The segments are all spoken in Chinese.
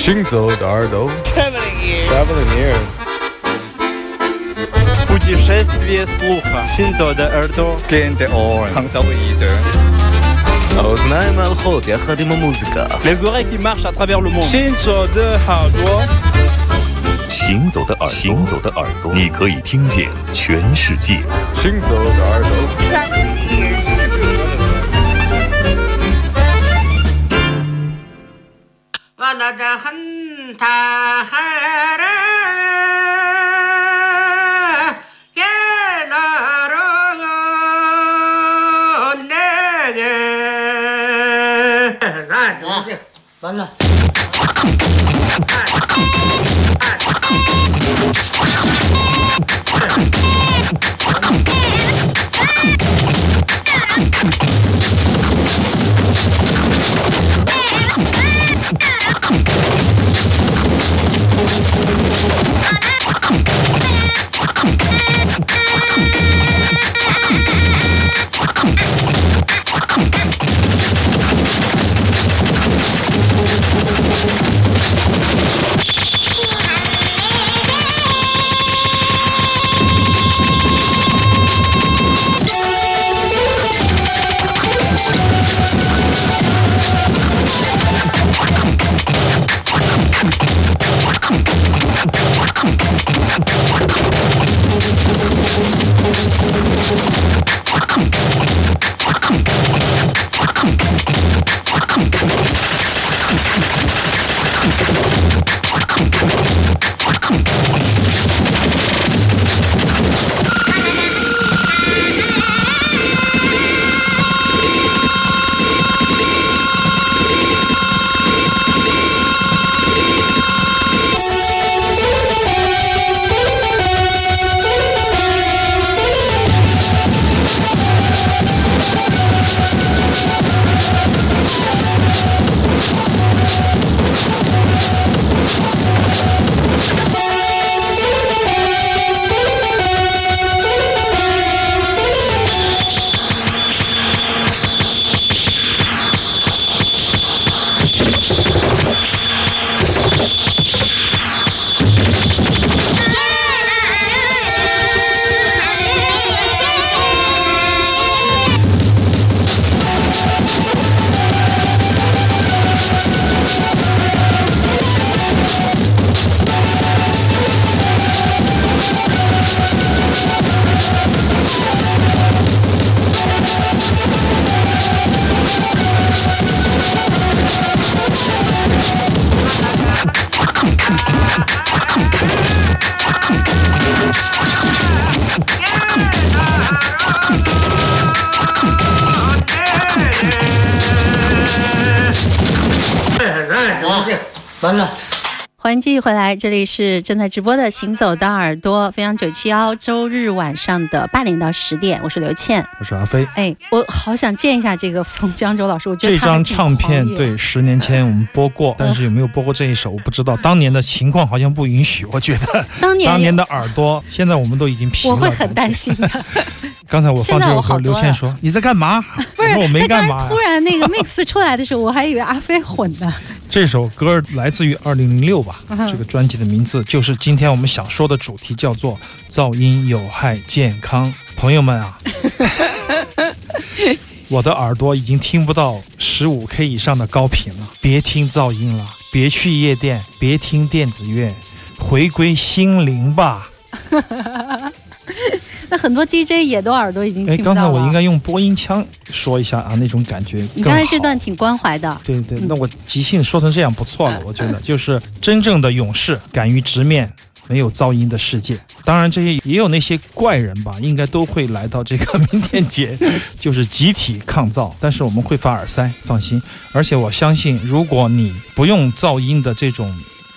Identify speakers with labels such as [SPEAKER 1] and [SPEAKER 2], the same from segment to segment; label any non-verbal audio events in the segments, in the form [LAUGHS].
[SPEAKER 1] 行走的耳朵
[SPEAKER 2] Traveling ears.
[SPEAKER 1] Traveling ears
[SPEAKER 2] Путешествие слуха. Синзо де Эрдо.
[SPEAKER 3] Gente on. Hangzauide.
[SPEAKER 1] האוזניים ההולכות יחד עם המוזיקה
[SPEAKER 2] Les oreilles qui marchent à travers le monde. Shinzo de Hardwa.
[SPEAKER 4] 行走的耳朵，行走的耳朵，你可以听见全世界。
[SPEAKER 1] 行走的耳朵
[SPEAKER 5] 完了的
[SPEAKER 6] 回来，这里是正在直播的《行走的耳朵》，飞扬九七幺，周日晚上的八点到十点，我是刘倩。
[SPEAKER 7] 我是阿飞。
[SPEAKER 6] 哎，我好想见一下这个冯江州老师，我觉得
[SPEAKER 7] 这张唱片对，十年前我们播过，[LAUGHS] 但是有没有播过这一首我不知道。当年的情况好像不允许，我觉得
[SPEAKER 6] 当年
[SPEAKER 7] 当年的耳朵，现在我们都已经平了。
[SPEAKER 6] 我会很担心的。[LAUGHS]
[SPEAKER 7] 刚才我放这首歌，刘倩说：“你在干嘛？”
[SPEAKER 6] 不是
[SPEAKER 7] 我说我没
[SPEAKER 6] 他刚才
[SPEAKER 7] 干嘛 [LAUGHS]
[SPEAKER 6] 突。然那个 mix 出来的时候，我还以为阿飞混的。
[SPEAKER 7] 这首歌来自于二零零六吧，
[SPEAKER 6] 嗯
[SPEAKER 7] 这个专辑的名字就是今天我们想说的主题，叫做“噪音有害健康”。朋友们啊，[LAUGHS] 我的耳朵已经听不到十五 K 以上的高频了，别听噪音了，别去夜店，别听电子乐，回归心灵吧。[LAUGHS]
[SPEAKER 6] 那很多 DJ 也都耳朵已经
[SPEAKER 7] 哎，
[SPEAKER 6] 听不到了。
[SPEAKER 7] 刚才我应该用播音腔说一下啊，那种感觉
[SPEAKER 6] 你刚才这段挺关怀的。
[SPEAKER 7] 对对，
[SPEAKER 6] 嗯
[SPEAKER 7] 那我即兴说成这样不错了，我觉得就是真正的勇士，敢于直面没有噪音的世界。当然，这些也有那些怪人吧，应该都会来到这个明天节，[LAUGHS] 就是集体抗噪。但是我们会发耳塞，放心。而且我相信，如果你不用噪音的这种。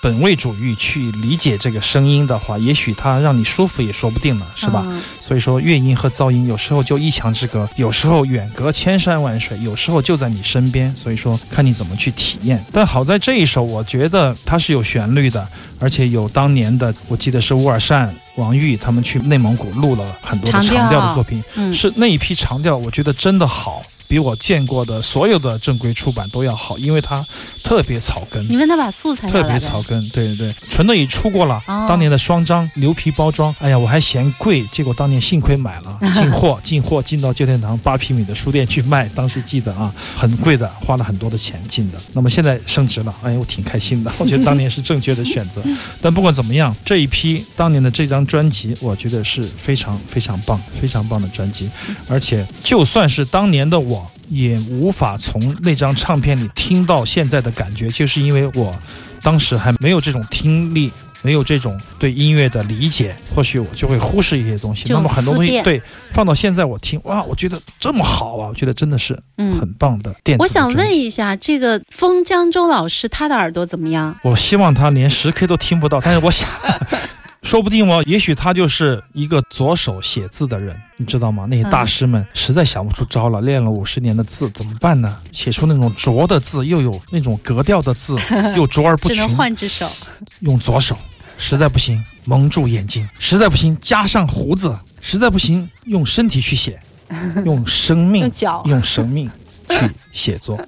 [SPEAKER 7] 本位主义去理解这个声音的话，也许它让你舒服也说不定呢，是吧？
[SPEAKER 6] 嗯
[SPEAKER 7] 所以说，乐音和噪音有时候就一墙之隔，有时候远隔千山万水，有时候就在你身边。所以说，看你怎么去体验。但好在这一首，我觉得它是有旋律的，而且有当年的，我记得是乌尔善、王玉他们去内蒙古录了很多的
[SPEAKER 6] 长调
[SPEAKER 7] 的作品，
[SPEAKER 6] 嗯，
[SPEAKER 7] 是那一批长调，我觉得真的好。比我见过的所有的正规出版都要好，因为它特别草根
[SPEAKER 6] 你。问他把素材
[SPEAKER 7] 特别草根，对对对，纯的已出过了，
[SPEAKER 6] 哦
[SPEAKER 7] 当年的双张牛皮包装，哎呀，我还嫌贵，结果当年幸亏买了，[LAUGHS] 进货进货进到旧天堂八平米的书店去卖，当时记得啊，很贵的，花了很多的钱进的。那么现在升值了，哎呀，我挺开心的，我觉得当年是正确的选择。[LAUGHS] 但不管怎么样，这一批当年的这张专辑，我觉得是非常非常棒、非常棒的专辑，而且就算是当年的我。也无法从那张唱片里听到现在的感觉，就是因为我当时还没有这种听力，没有这种对音乐的理解，或许我就会忽视一些东西。那么很多东西对放到现在我听，哇，我觉得这么好啊！我觉得真的是
[SPEAKER 6] 嗯
[SPEAKER 7] 很棒的电子
[SPEAKER 6] 我想问一下，这个封江州老师他的耳朵怎么样？
[SPEAKER 7] 我希望他连十 K 都听不到，但是我想，说不定哦，也许他就是一个左手写字的人，你知道吗？那些大师们实在想不出招了，练了五十年的字怎么办呢？写出那种拙的字，又有那种格调的字，[LAUGHS] 又拙而不群
[SPEAKER 6] 只能，换只手。
[SPEAKER 7] 用左手，实在不行蒙住眼睛，实在不行加上胡子，实在不行用身体去写，用生命 [LAUGHS]
[SPEAKER 6] 用脚
[SPEAKER 7] 用生命去写作。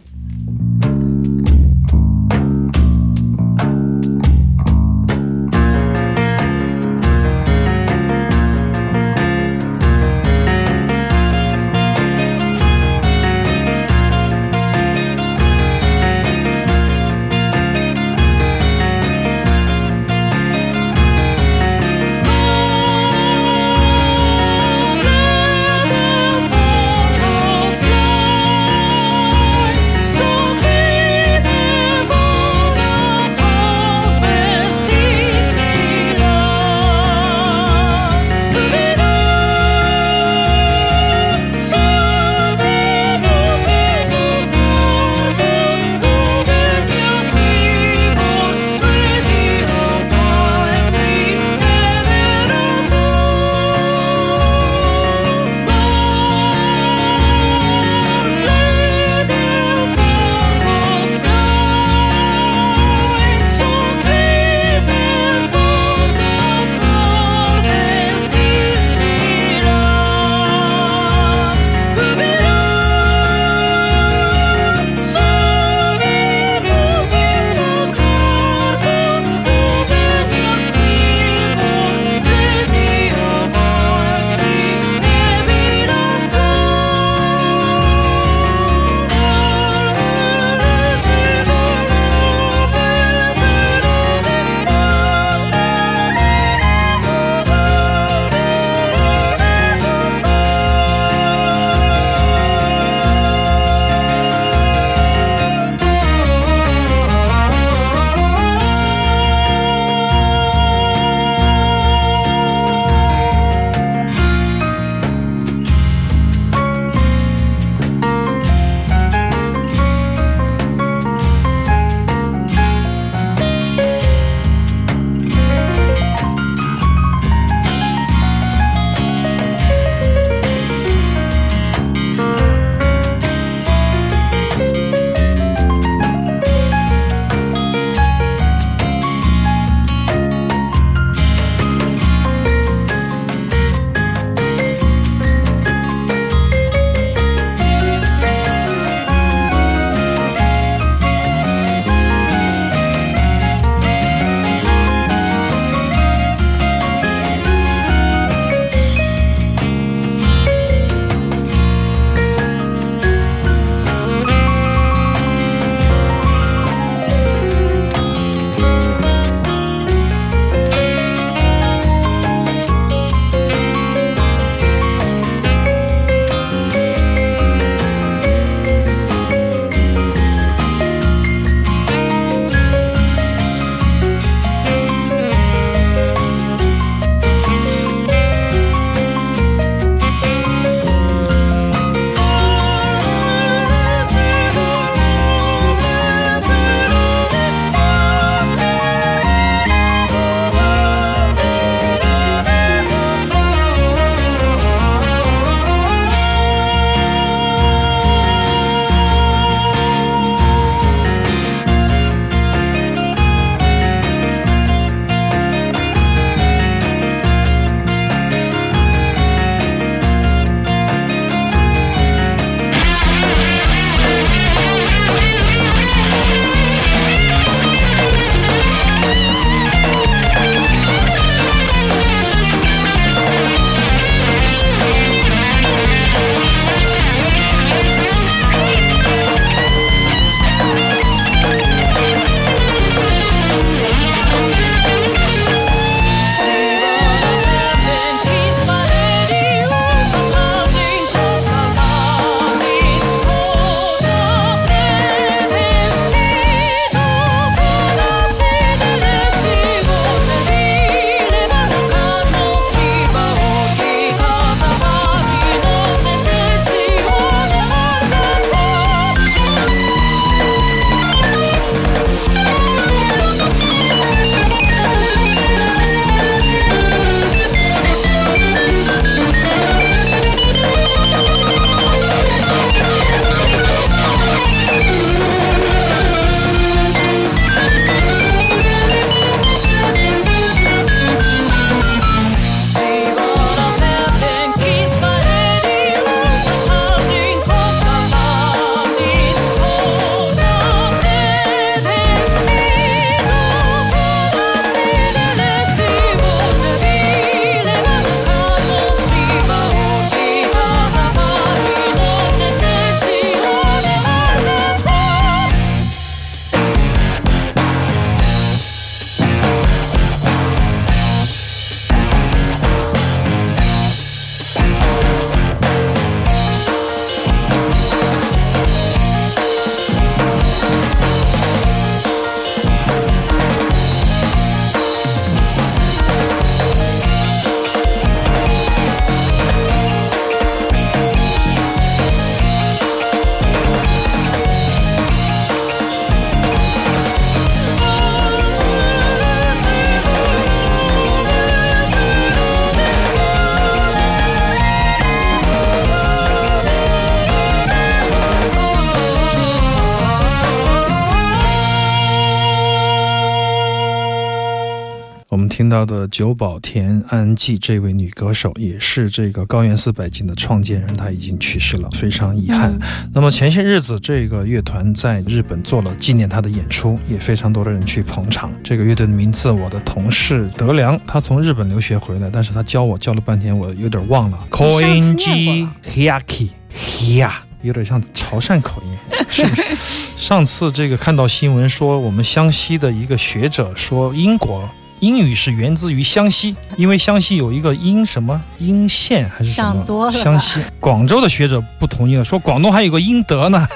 [SPEAKER 7] 久保田安纪这位女歌手，也是这个高原四百景的创建人，她已经去世了，非常遗憾。那么前些日子，这个乐团在日本做了纪念她的演出，也非常多的人去捧场。这个乐队的名字，我的同事德良，他从日本留学回来，但是他教我教了半天，我有点忘了。Koinji Hyaki Hya，有点像潮汕口音，是不是？[LAUGHS] 上次这个看到新闻说，我们湘西的一个学者说，英国英语是源自于湘西，因为湘西有一个英什么英县还是什
[SPEAKER 6] 想多了吧
[SPEAKER 7] 么湘西。广州的学者不同意了，说广东还有个英德呢。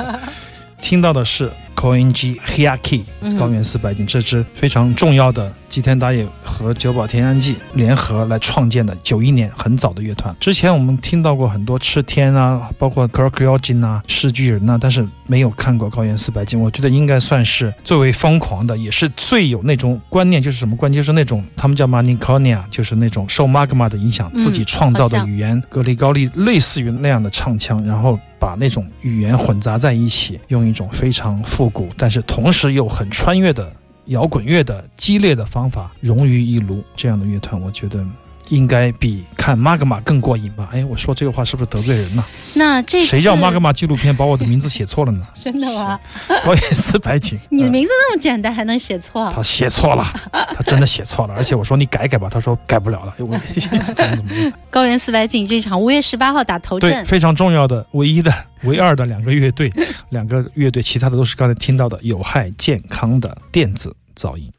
[SPEAKER 7] [LAUGHS] 听到的是 Koenji Hyaki
[SPEAKER 6] 嗯
[SPEAKER 7] 高原四百景这支非常重要的吉田打野和久保田安纪联合来创建的九一年很早的乐团。之前我们听到过很多赤天啊，包括 k r o k y o j i n 啊、世巨人啊、但是没有看过高原四百景。我觉得应该算是最为疯狂的，也是最有那种观念，就是什么观念，就是那种他们叫 Maniconia，就是那种受 Magma 的影响，
[SPEAKER 6] 嗯
[SPEAKER 7] 自己创造的语言，格里高利类似于那样的唱腔，然后把那种语言混杂在一起，用一种非常复古，但是同时又很穿越的摇滚乐的激烈的方法融于一炉。这样的乐团，我觉得。应该比看 Magma 更过瘾吧？哎，我说这个话是不是得罪人呢？
[SPEAKER 6] 那这
[SPEAKER 7] 谁叫 Magma 纪录片把我的名字写错了呢？[LAUGHS]
[SPEAKER 6] 真的吗？
[SPEAKER 7] 高原四百景，[LAUGHS]
[SPEAKER 6] 你的
[SPEAKER 7] 呃
[SPEAKER 6] 名字那么简单，还能写错？
[SPEAKER 7] 他写错了，[LAUGHS] 他真的写错了，而且我说你改改吧，他说改不了了，我怎么怎么样？
[SPEAKER 6] 高原四百景这场五月十八号打头阵对，
[SPEAKER 7] 非常重要的、唯一的、唯二的两个乐队，两个乐队，其他的都是刚才听到的有害健康的电子噪音。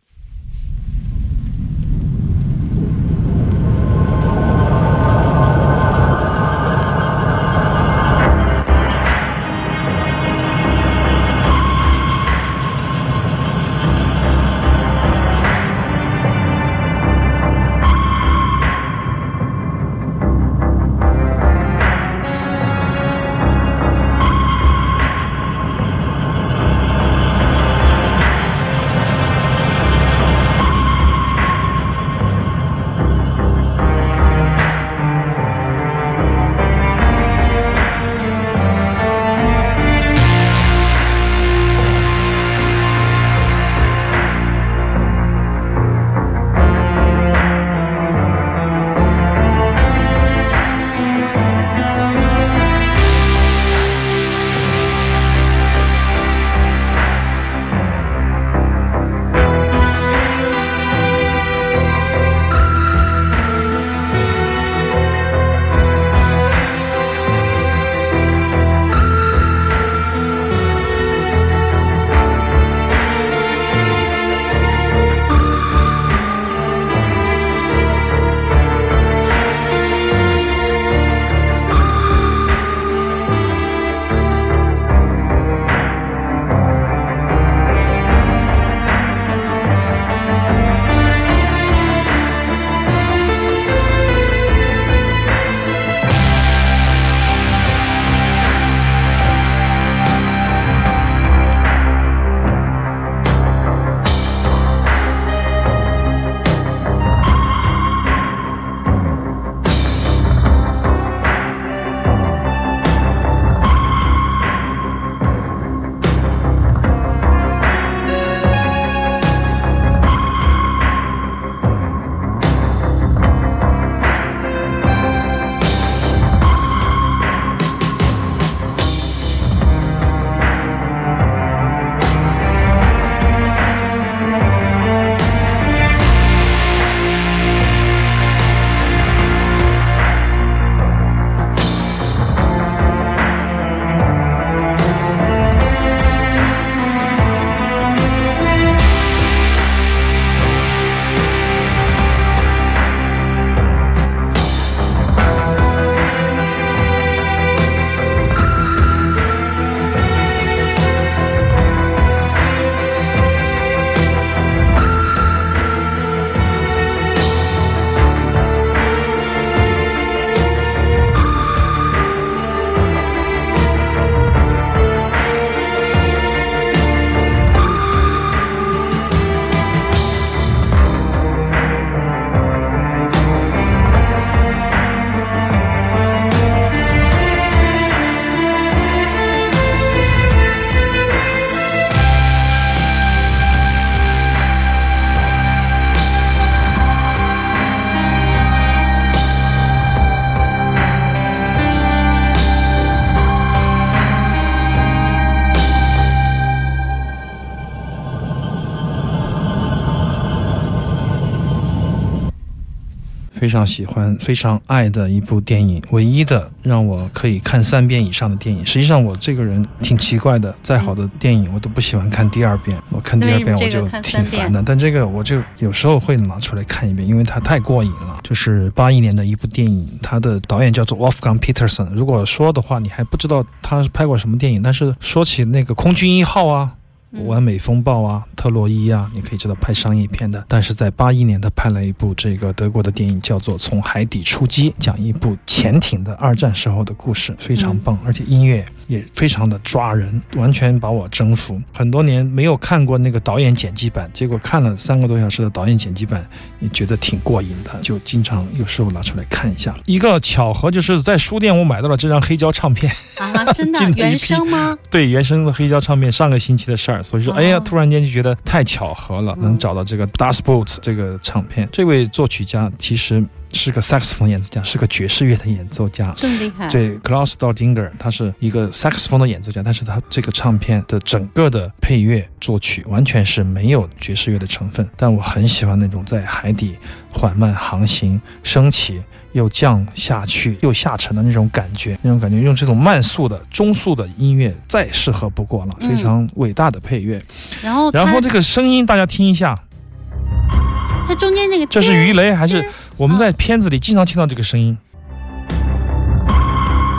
[SPEAKER 7] 非常喜欢、非常爱的一部电影，唯一的让我可以看三遍以上的电影。实际上，我这个人挺奇怪的，再好的电影我都不喜欢看第二遍，我看第二遍我就挺烦的。但这个我就有时候会拿出来看一遍，因为它太过瘾了。就是八一年的一部电影，它的导演叫做 Wolfgang Peterson。如果说的话，你还不知道他拍过什么电影，但是说起那个《空军一号》啊。完美风暴啊，特洛伊啊，你可以知道拍商业片的。但是在八一年，他拍了一部这个德国的电影，叫做《从海底出击》，讲一部潜艇的二战时候的故事，非常棒，而且音乐也非常的抓人，完全把我征服。很多年没有看过那个导演剪辑版，结果看了三个多小时的导演剪辑版，也觉得挺过瘾的，就经常有时候拿出来看一下。一个巧合就是在书店我买到了这张黑胶唱片
[SPEAKER 6] 啊，真的 [LAUGHS] 原声吗？
[SPEAKER 7] 对，原声的黑胶唱片，上个星期的事儿。所以说，哎呀，突然间就觉得太巧合了，能找到这个 Das Boot 这个唱片。这位作曲家其实是个萨克斯风演奏家，是个爵士乐的演奏家，
[SPEAKER 6] 这么厉害。
[SPEAKER 7] 这，Klaus Doldinger，他是一个萨克斯风的演奏家，但是他这个唱片的整个的配乐作曲完全是没有爵士乐的成分。但我很喜欢那种在海底缓慢航行、升起。又降下去，又下沉的那种感觉，那种感觉，用这种慢速的、中速的音乐再适合不过了，非常伟大的配乐。
[SPEAKER 6] 然后，
[SPEAKER 7] 然后这个声音大家听一下，
[SPEAKER 6] 它中间那个
[SPEAKER 7] 这是鱼雷还是我们在片子里经常听到这个声音？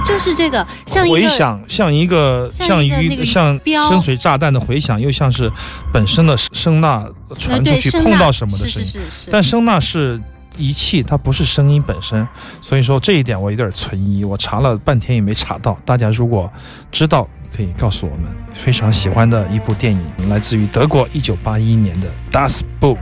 [SPEAKER 6] 就是这个，像
[SPEAKER 7] 回响，像一个像鱼像深水炸弹的回响，又像是本身的声呐传出去碰到什么的声音，但声呐是。仪器它不是声音本身，所以说这一点我有点存疑。我查了半天也没查到。大家如果知道，可以告诉我们。非常喜欢的一部电影，来自于德国一九八一年的《Das Boot》。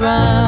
[SPEAKER 7] Run.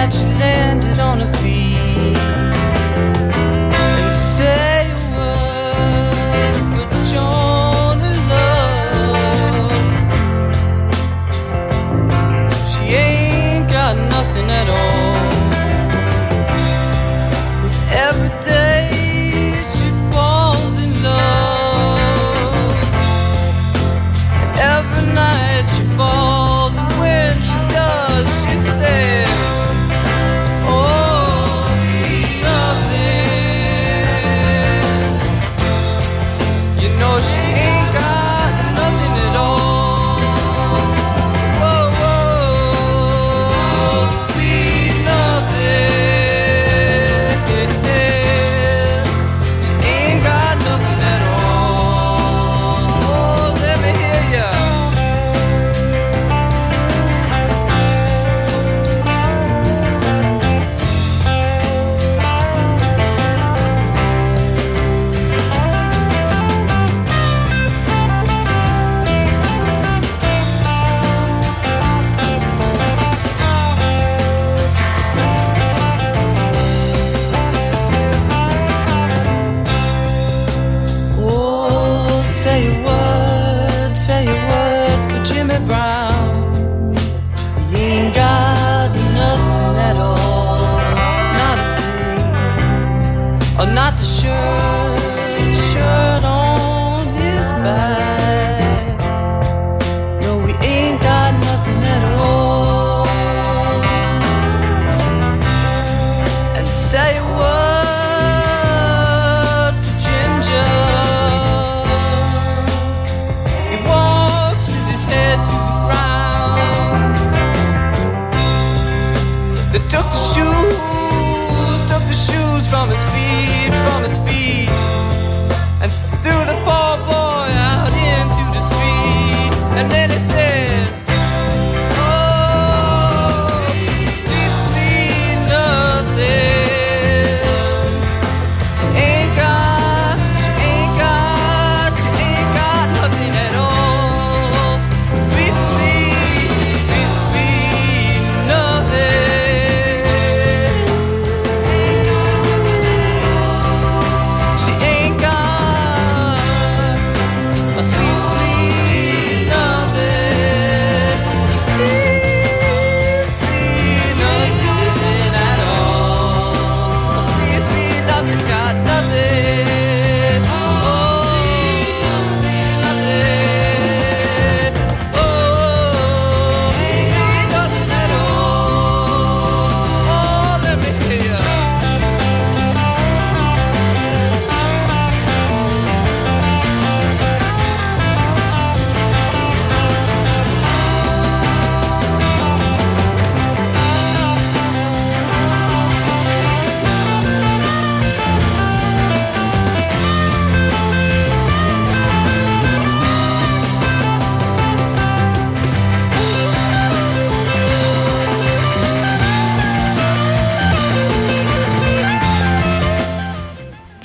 [SPEAKER 7] magic land.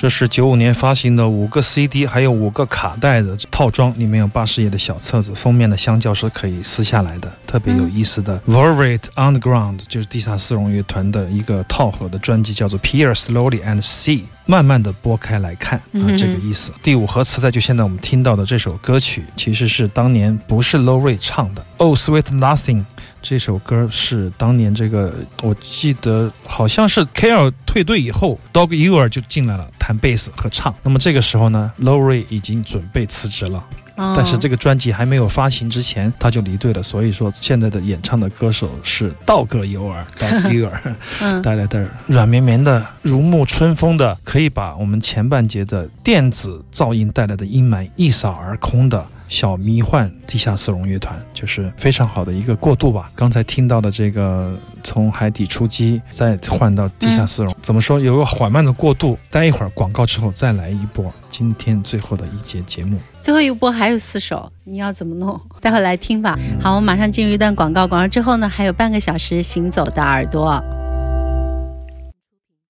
[SPEAKER 7] 这是九五年发行的五个 CD，还有五个卡带的套装，里面有八十页的小册子，封面的香蕉是可以撕下来的，特别有意思的。Velvet Underground 就是地下丝绒乐团的一个套盒的专辑，叫做 Peer Slowly and See。慢慢的拨开来看啊，这个意思。第五盒磁带就现在我们听到的这首歌曲，其实是当年不是 Low Ray 唱的。Oh Sweet Nothing 这首歌是当年这个，我记得好像是 K L 退队以后，Dog Ear 就进来了，弹贝斯和唱。那么这个时候呢，Low Ray 已经准备辞职了。但是这个专辑还没有发行之前，他就离队了。所以说，现在的演唱的歌手是道格尤尔，道格尤尔带来的软绵绵的、如沐春风的，可以把我们前半节的电子噪音带来的阴霾一扫而空的。小迷幻地下丝绒乐团就是非常好的一个过渡吧。刚才听到的这个从海底出击，再换到地下丝绒，怎么说有个缓慢的过渡？待一会儿广告之后再来一波今天最后的一节节目。
[SPEAKER 6] 最后一波还有四首，你要怎么弄？待会儿来听吧。好，我马上进入一段广告，广告之后呢还有半个小时行走的耳朵。